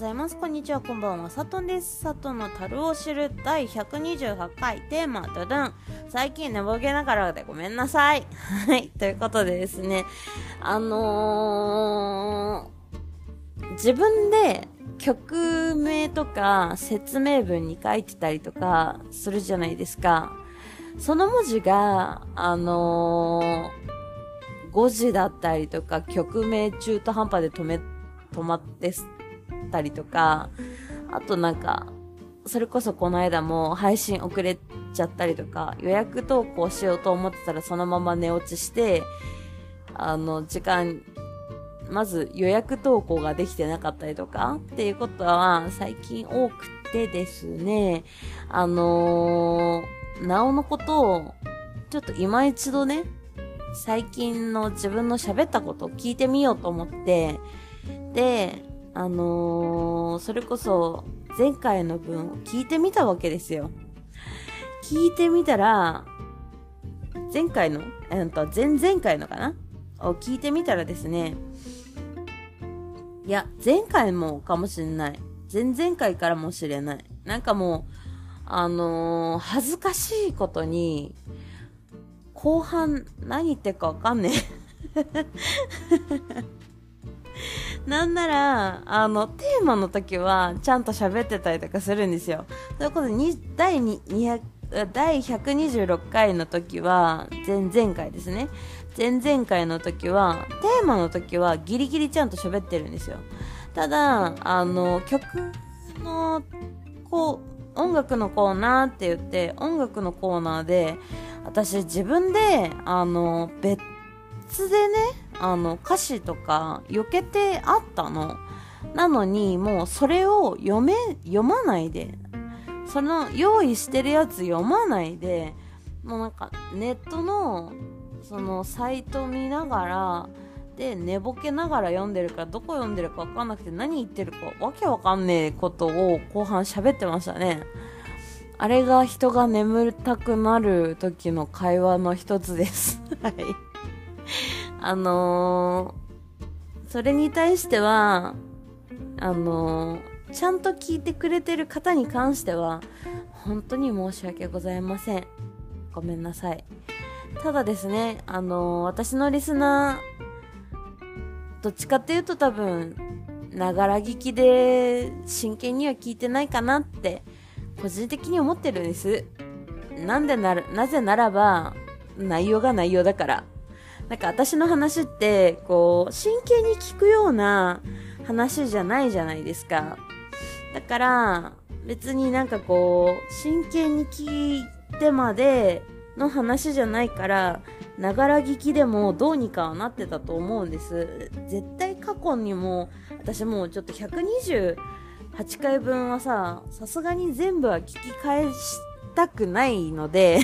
ざいます。こんにちは、こんばんは。さとんです。さとの樽を知る第128回テーマ、ドドン。最近寝ぼけながらでごめんなさい。はい。ということでですね、あのー、自分で曲名とか説明文に書いてたりとかするじゃないですか。その文字が、あのー、5時だったりとか、曲名中途半端で止め、止まってたりとか、あとなんか、それこそこの間も配信遅れちゃったりとか、予約投稿しようと思ってたらそのまま寝落ちして、あの、時間、まず予約投稿ができてなかったりとかっていうことは最近多くてですね、あのー、なおのことを、ちょっと今一度ね、最近の自分の喋ったことを聞いてみようと思って、で、あのー、それこそ前回の分を聞いてみたわけですよ。聞いてみたら、前回の、えっと、前々回のかな？を聞いてみたらですね、いや、前回もかもしれない。前々回からもしれない。なんかもう、あのー、恥ずかしいことに、後半何言ってるかわかんねえなんなら、あの、テーマの時は、ちゃんと喋ってたりとかするんですよ。ということで、第200、第126回の時は、前々回ですね。前々回の時は、テーマの時はギリギリちゃんと喋ってるんですよ。ただ、あの、曲の、こう、音楽のコーナーって言って、音楽のコーナーで、私自分で、あの、別でね、あの、歌詞とか、避けてあったの。なのに、もうそれを読め、読まないで、その用意してるやつ読まないで、もうなんかネットのそのサイト見ながら、で、寝ぼけながら読んでるから、どこ読んでるかわかんなくて何言ってるかわけわかんねえことを後半喋ってましたね。あれが人が眠たくなる時の会話の一つです。はい。あのー、それに対しては、あのー、ちゃんと聞いてくれてる方に関しては、本当に申し訳ございません。ごめんなさい。ただですね、あのー、私のリスナー、どっちかっていうと多分、ながら聞きで真剣には聞いてないかなって、個人的に思ってるんです。なんでなら、なぜならば、内容が内容だから。なんか私の話って、こう、真剣に聞くような話じゃないじゃないですか。だから、別になんかこう、真剣に聞いてまでの話じゃないから、ながら聞きでもどうにかはなってたと思うんです。絶対過去にも、私もうちょっと128回分はさ、さすがに全部は聞き返したくないので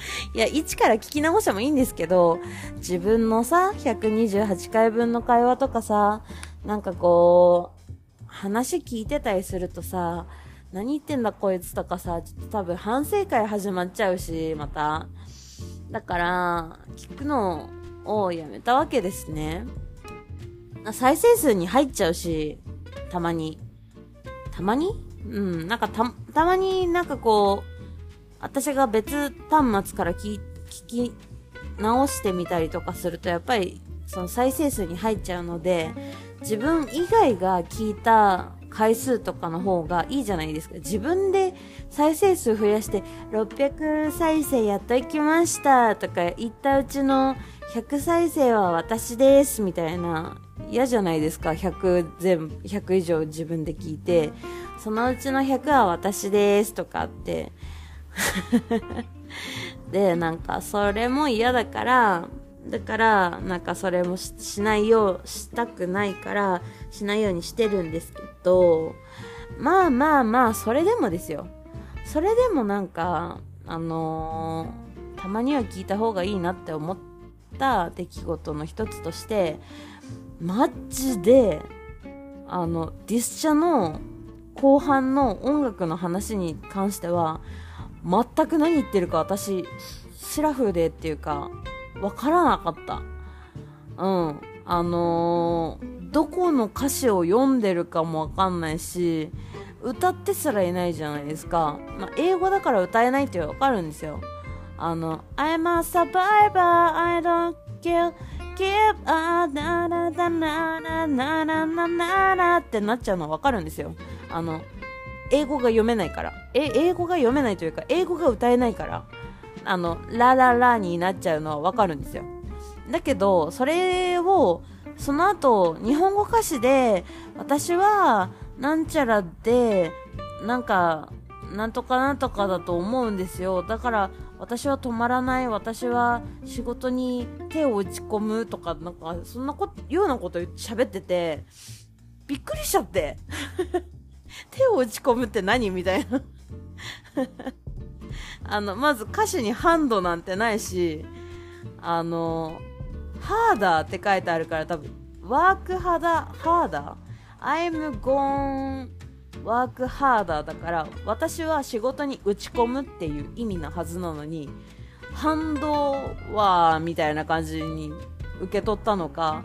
いや、一から聞き直してもいいんですけど、自分のさ、128回分の会話とかさ、なんかこう、話聞いてたりするとさ、何言ってんだこいつとかさ、ちょっと多分反省会始まっちゃうし、また。だから、聞くのをやめたわけですね。再生数に入っちゃうし、たまに。たまに？うん、なんかた、たまになんかこう、私が別端末から聞き直してみたりとかすると、やっぱりその再生数に入っちゃうので、自分以外が聞いた回数とかの方がいいじゃないですか。自分で再生数増やして、600再生やっときましたとか言ったうちの100再生は私ですみたいな、嫌じゃないですか。100全、100以上自分で聞いて、そのうちの100は私ですとかって で、なんか、それも嫌だから、だから、なんかそれもしないよう、したくないから、しないようにしてるんですけど、まあまあまあ、それでもですよ。それでもなんか、あのー、たまには聞いた方がいいなって思った出来事の一つとして、マジで、あの、ディスチャの後半の音楽の話に関しては、全く何言ってるか私シラフでっていうか分からなかったうんあのー、どこの歌詞を読んでるかも分かんないし歌ってすらいないじゃないですか、まあ、英語だから歌えないってわかるんですよあの「I'm a survivor I don't kill give a」ってなっちゃうの分かるんですよあの「英語が読めないから。え、英語が読めないというか、英語が歌えないから。あの、ラララになっちゃうのはわかるんですよ。だけど、それを、その後、日本語歌詞で、私は、なんちゃらで、なんか、なんとかなんとかだと思うんですよ。だから、私は止まらない、私は仕事に手を打ち込むとか、なんか、そんなこと、ようなこと喋ってて、びっくりしちゃって。手を打ち込むって何？みたいな。あの、まず歌詞にハンドなんてないし、あの、ハーダーって書いてあるから多分、ワークハダ、ハーダー ?I'm gone work harder だから、私は仕事に打ち込むっていう意味なはずなのに、ハンドはみたいな感じに受け取ったのか、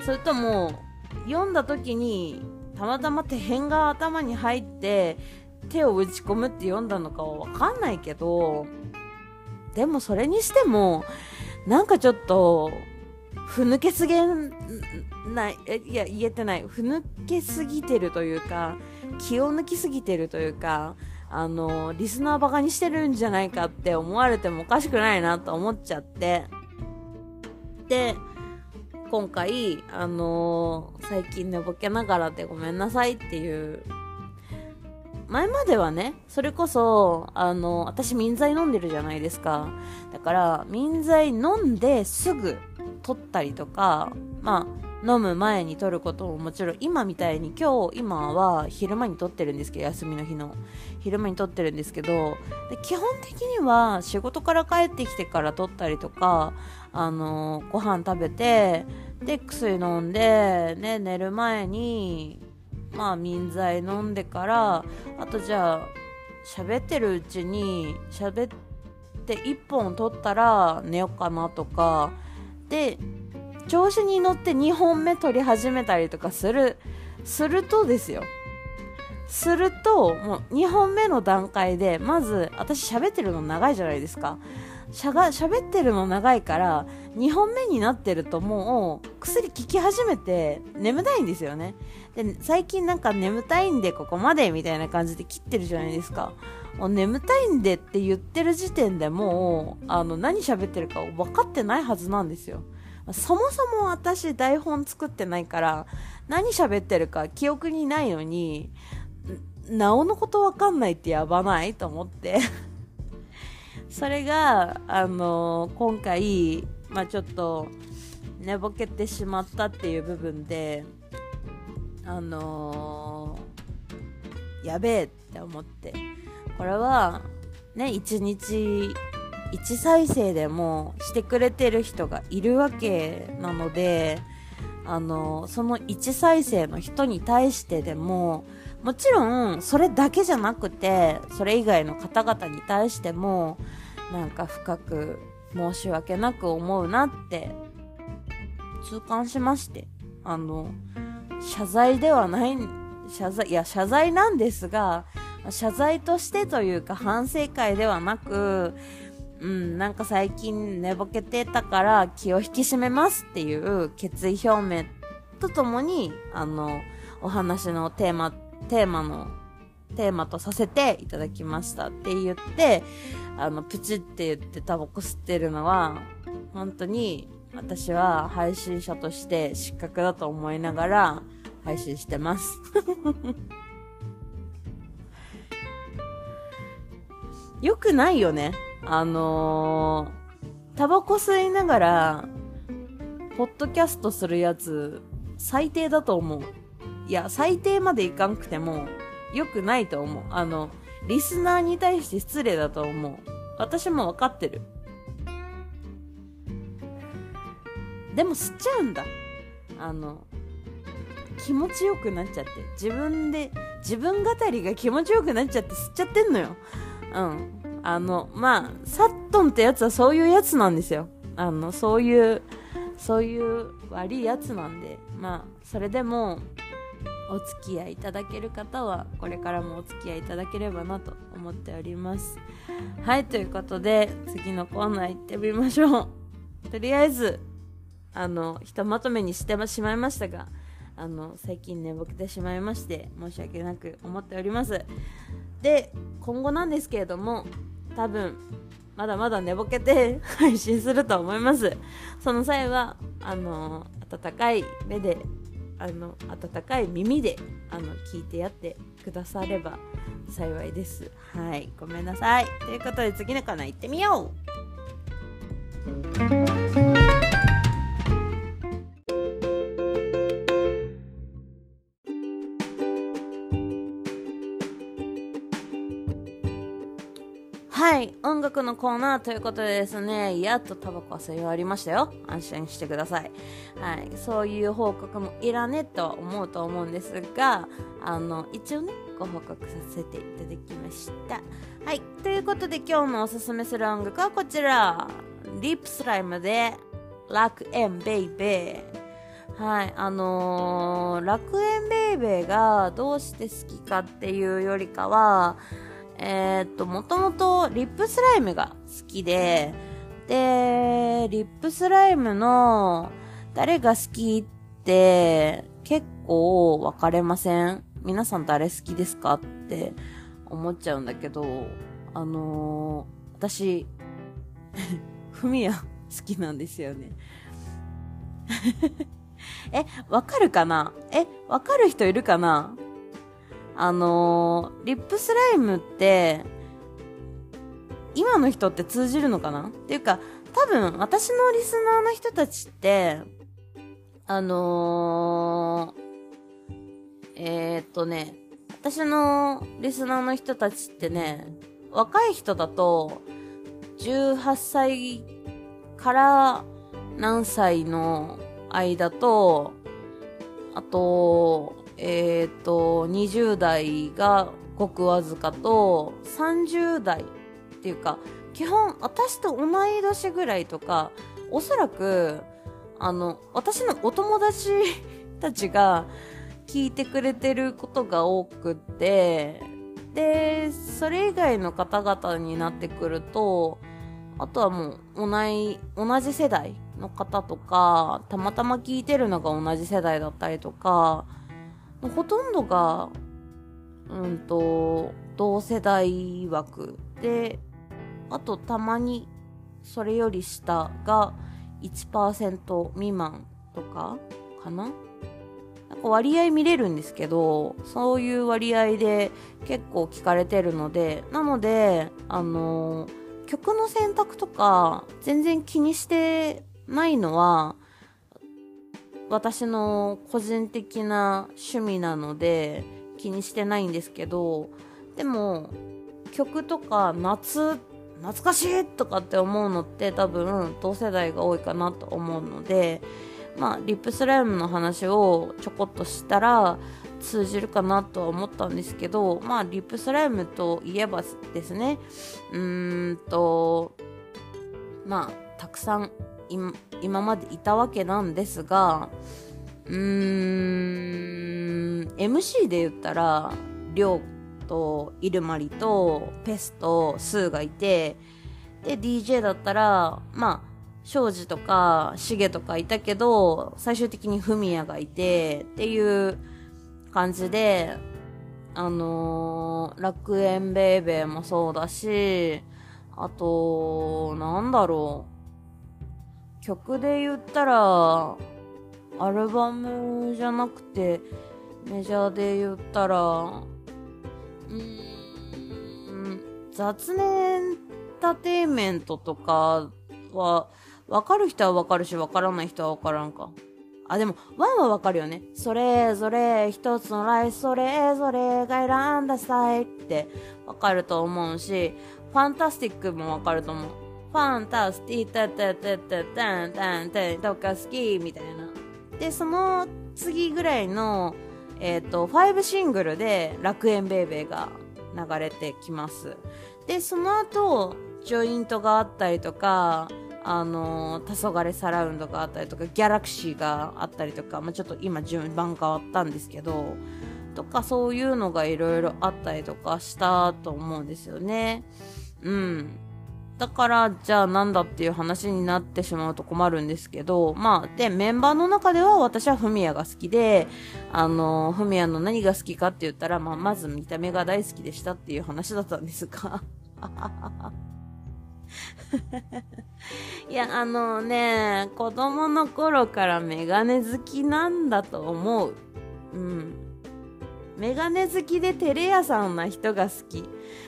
それとも、読んだ時にたまたま手辺が頭に入って手を打ち込むって読んだのかはわかんないけど、でもそれにしても、なんかちょっと、ふぬけすぎない、いや、言えてない。ふぬけすぎてるというか、気を抜きすぎてるというか、あの、リスナーバカにしてるんじゃないかって思われてもおかしくないなと思っちゃって。で、今回、あのー、最近寝ぼけながらでごめんなさいっていう、前まではね、それこそ、あのー、私民剤飲んでるじゃないですか。だから、民剤飲んですぐ取ったりとか、まあ、飲む前に取ることももちろん、今みたいに今日、今は昼間に取ってるんですけど、休みの日の。昼間に取ってるんですけど、で基本的には仕事から帰ってきてから取ったりとか、あのご飯食べて、で、薬飲んで、ね、寝る前に、まあ、民剤飲んでから、あとじゃあ、喋ってるうちに、喋って1本取ったら寝ようかなとか、で、調子に乗って2本目取り始めたりとかする、するとですよ。すると、もう2本目の段階で、まず、私喋ってるの長いじゃないですか。しゃが、喋ってるの長いから、2本目になってるともう、薬効き始めて、眠たいんですよね。で、最近なんか眠たいんでここまでみたいな感じで切ってるじゃないですか。もう眠たいんでって言ってる時点でもう、あの、何喋ってるか分かってないはずなんですよ。そもそも私台本作ってないから、何喋ってるか記憶にないのに、なおのことわかんないってやばないと思って それが、あのー、今回、まあ、ちょっと寝ぼけてしまったっていう部分で、あのー、やべえって思って。これは、ね、1日1再生でもしてくれてる人がいるわけなので、あの、その1再生の人に対してでも、もちろん、それだけじゃなくて、それ以外の方々に対しても、なんか深く申し訳なく思うなって、痛感しまして。あの、謝罪ではない、謝罪、いや、謝罪なんですが、謝罪としてというか反省会ではなく、うん、なんか最近寝ぼけてたから気を引き締めますっていう決意表明とともに、あの、お話のテーマテーマの、テーマとさせていただきましたって言って、あの、プチって言ってタバコ吸ってるのは、本当に私は配信者として失格だと思いながら配信してます。よくないよね。あのー、タバコ吸いながら、ポッドキャストするやつ、最低だと思う。いや、最低までいかんくても、良くないと思う。あの、リスナーに対して失礼だと思う。私もわかってる。でも吸っちゃうんだ。あの、気持ちよくなっちゃって。自分で、自分語りが気持ちよくなっちゃって吸っちゃってんのよ。うん。あの、まあ、サットンってやつはそういうやつなんですよ。あの、そういう、そういう悪いやつなんで。まあそれでもお付き合いいただける方はこれからもお付き合いいただければなと思っております。はいということで次のコーナー行ってみましょう。とりあえずあのひとまとめにしてしまいましたがあの最近寝ぼけてしまいまして申し訳なく思っております。で今後なんですけれども多分まだまだ寝ぼけて 配信すると思います。その際はあの温かい目であの温かい耳であの聞いてやってくだされば幸いです。はいごめんなさい。ということで次のコーナー行ってみよう。のコーナーということでですねやっとタバコは吸い終わりましたよ。安心してください。はい。そういう報告もいらねとは思うと思うんですがあの一応ねご報告させていただきました。はい。ということで今日のおすすめする音楽はこちら。リップスライムで楽園ベイベー。はい。あのー、楽園ベイベーがどうして好きかっていうよりかはえー、っと、もともとリップスライムが好きで、で、リップスライムの誰が好きって結構分かれません？皆さん誰好きですかって思っちゃうんだけど、あのー、私、ふみや好きなんですよね。え、わかるかな？え、わかる人いるかな？あのー、リップスライムって、今の人って通じるのかな？っていうか、多分私のリスナーの人たちって、あのー、えー、っとね、私のリスナーの人たちってね、若い人だと、18歳から何歳の間と、あと、えっ、と、20代がごくわずかと、30代っていうか、基本私と同い年ぐらいとか、おそらく、あの、私のお友達たちが聞いてくれてることが多くて、で、それ以外の方々になってくると、あとはもう同い、同じ世代の方とか、たまたま聞いてるのが同じ世代だったりとか、ほとんどが、うんと、同世代枠。で、あとたまにそれより下が1%未満とかかな。なんか割合見れるんですけど、そういう割合で結構聞かれてるので、なので、あの曲の選択とか全然気にしてないのは、私の個人的な趣味なので気にしてないんですけどでも曲とか夏懐かしいとかって思うのって多分同世代が多いかなと思うのでまあリップスライムの話をちょこっとしたら通じるかなとは思ったんですけどまあリップスライムといえばですねうーんとまあたくさん今までいたわけなんですが、うーん、MC で言ったら、りょうとイルマリとペスとスーがいて、で、DJ だったら、まあ、庄司とかシゲとかいたけど、最終的にフミヤがいて、っていう感じで、あのー、楽園ベイベーもそうだし、あと、なんだろう。曲で言ったら、アルバムじゃなくて、メジャーで言ったら、うん、雑念エンターテインメントとかは、わかる人はわかるし、わからない人はわからんか。あ、でも、ワンはわかるよね。それぞれ一つのライフ、それぞれが選んだスタイルってわかると思うし、ファンタスティックもわかると思う。ファンタスティータタタタタンタンタンとか好きみたいな。で、その次ぐらいの、えっ、ー、と、5シングルで楽園ベイベーが流れてきます。で、その後、ジョイントがあったりとか、あの黄昏サラウンドがあったりとかギャラクシーがあったりとか、まあ、ちょっと今順番変わったんですけどとかそういうのがいろいろあったりとかしたと思うんですよねうんだから、じゃあなんだっていう話になってしまうと困るんですけど、まあ、で、メンバーの中では私はフミヤが好きで、あの、フミヤの何が好きかって言ったら、まあ、まず見た目が大好きでしたっていう話だったんですが。いや、あのね、子供の頃からメガネ好きなんだと思う。うん。メガネ好きでテレ屋さんな人が好き。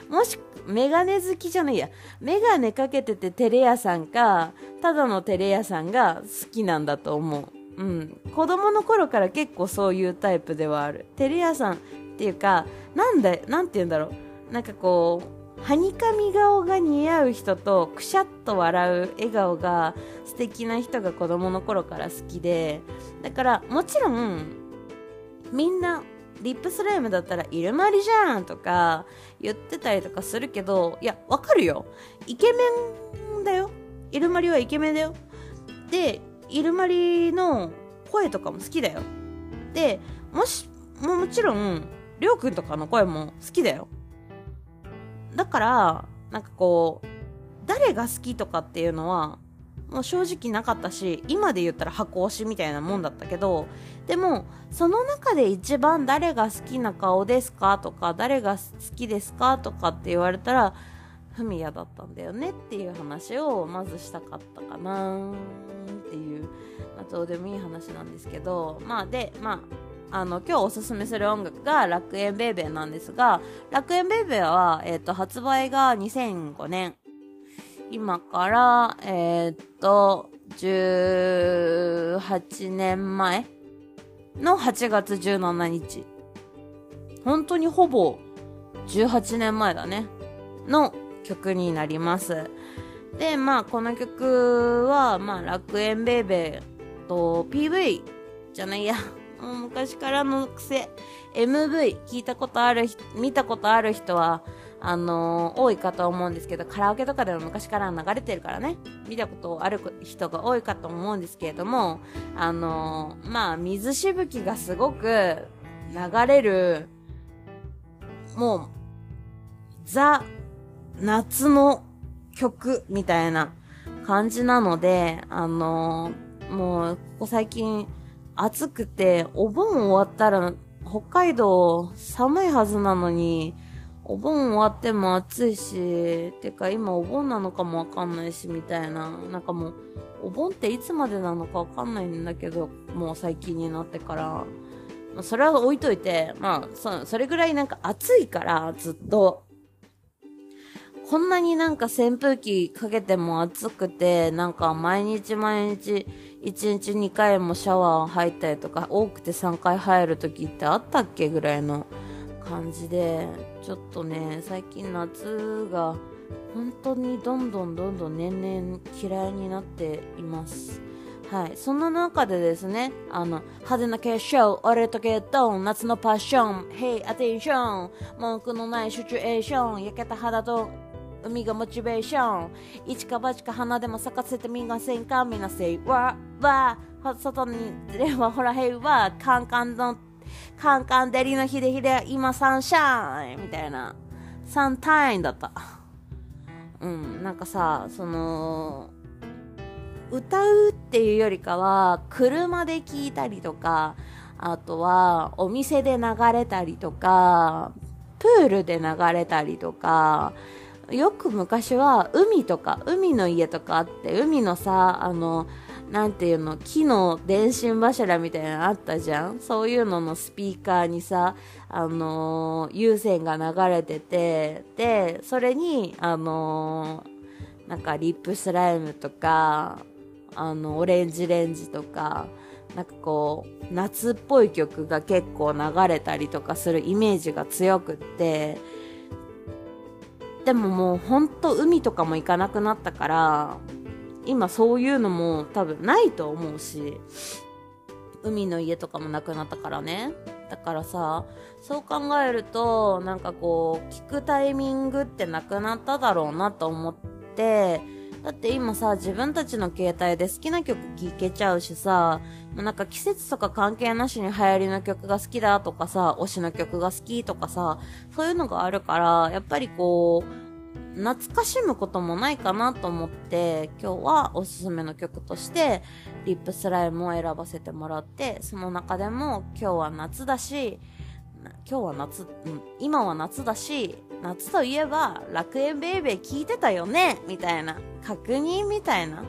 もしメガネ好きじゃないや。メガネかけててテレ屋さんか、ただのテレ屋さんが好きなんだと思う。うん。子供の頃から結構そういうタイプではある。テレ屋さんっていうか、なんで、なんて言うんだろう。なんかこう、はにかみ顔が似合う人とくしゃっと笑う笑顔が素敵な人が子供の頃から好きでだからもちろんみんなリップスライムだったらイルマリじゃんとか言ってたりとかするけど、いや、わかるよ。イケメンだよ。イルマリはイケメンだよ。で、イルマリの声とかも好きだよ。で、もし、ももちろん、りょうくんとかの声も好きだよ。だから、なんかこう、誰が好きとかっていうのは、もう正直なかったし今で言ったら箱推しみたいなもんだったけどでもその中で一番誰が好きな顔ですかとか誰が好きですかとかって言われたらフミヤだったんだよねっていう話をまずしたかったかなっていう、まあ、どうでもいい話なんですけどまあでまああの今日おすすめする音楽が楽園ベイベーなんですが楽園ベイベーは、えーと発売が2005年。今から、えー、っと、18年前の8月17日。本当にほぼ18年前だね。の曲になります。で、まあ、この曲は、まあ、楽園ベイベーと PV じゃないや。もう昔からの癖。MV 聞いたことある、見たことある人は、あのー、多いかと思うんですけど、カラオケとかでも昔から流れてるからね、見たことある人が多いかと思うんですけれども、あのー、まあ、水しぶきがすごく流れる、もう、ザ、夏の曲みたいな感じなので、あのー、もう、ここ最近暑くて、お盆終わったら北海道寒いはずなのに、お盆終わっても暑いし、てか今お盆なのかもわかんないし、みたいな。なんかもう、お盆っていつまでなのかわかんないんだけど、もう最近になってから。まあ、それは置いといて、まあ、そ、それぐらいなんか暑いから、ずっと。こんなになんか扇風機かけても暑くて、なんか毎日毎日、1日2回もシャワー入ったりとか、多くて3回入る時ってあったっけぐらいの感じでちょっとね最近夏が本当にどんどんどんどん年々嫌いになっています。はい。そんな中でですね、あの、派手な結晶、俺とゲット、夏のパッション、Hey, attention、文句のないシチュエーション、焼けた肌と海がモチベーション、一か八か花でも咲かせてみがせんか、みなせい、わ、わ、外に出ればほら、へいは、カンカンのカンカンデリの日で日で今サンシャインみたいな。サンタインだった。うん、なんかさ、その、歌うっていうよりかは、車で聴いたりとか、あとはお店で流れたりとか、プールで流れたりとか、よく昔は海とか、海の家とかあって、海のさ、あの、なんていうの、木の電信柱みたいなのあったじゃん？そういうののスピーカーにさ、あのー、有線が流れてて、で、それに、あのー、なんかリップスライムとか、あの、オレンジレンジとか、なんかこう、夏っぽい曲が結構流れたりとかするイメージが強くって、でももうほんと海とかも行かなくなったから、今そういうのも多分ないと思うし、海の家とかもなくなったからね。だからさ、そう考えると、なんかこう、聞くタイミングってなくなっただろうなと思って、だって今さ、自分たちの携帯で好きな曲聴けちゃうしさ、なんか季節とか関係なしに流行りの曲が好きだとかさ、推しの曲が好きとかさ、そういうのがあるから、やっぱりこう、懐かしむこともないかなと思って、今日はおすすめの曲として、リップスライムを選ばせてもらって、その中でも今日は夏だし、今日は夏、うん、今は夏だし、夏といえば楽園ベイベー聞いてたよねみたいな、確認みたいな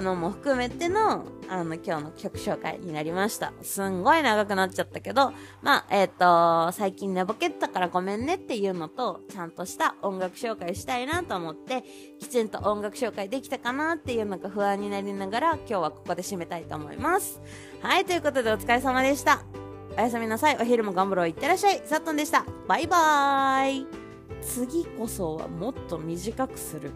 のも含めての、あの、今日の曲紹介になりました。すんごい長くなっちゃったけど、まあ、えっ、ー、と、最近寝ぼけったからごめんねっていうのと、ちゃんとした音楽紹介したいなと思って、きちんと音楽紹介できたかなっていうのが不安になりながら、今日はここで締めたいと思います。はい、ということでお疲れ様でした。おやすみなさい。お昼も頑張ろう。いってらっしゃい。さっとんでした。バイバーイ。次こそはもっと短くする。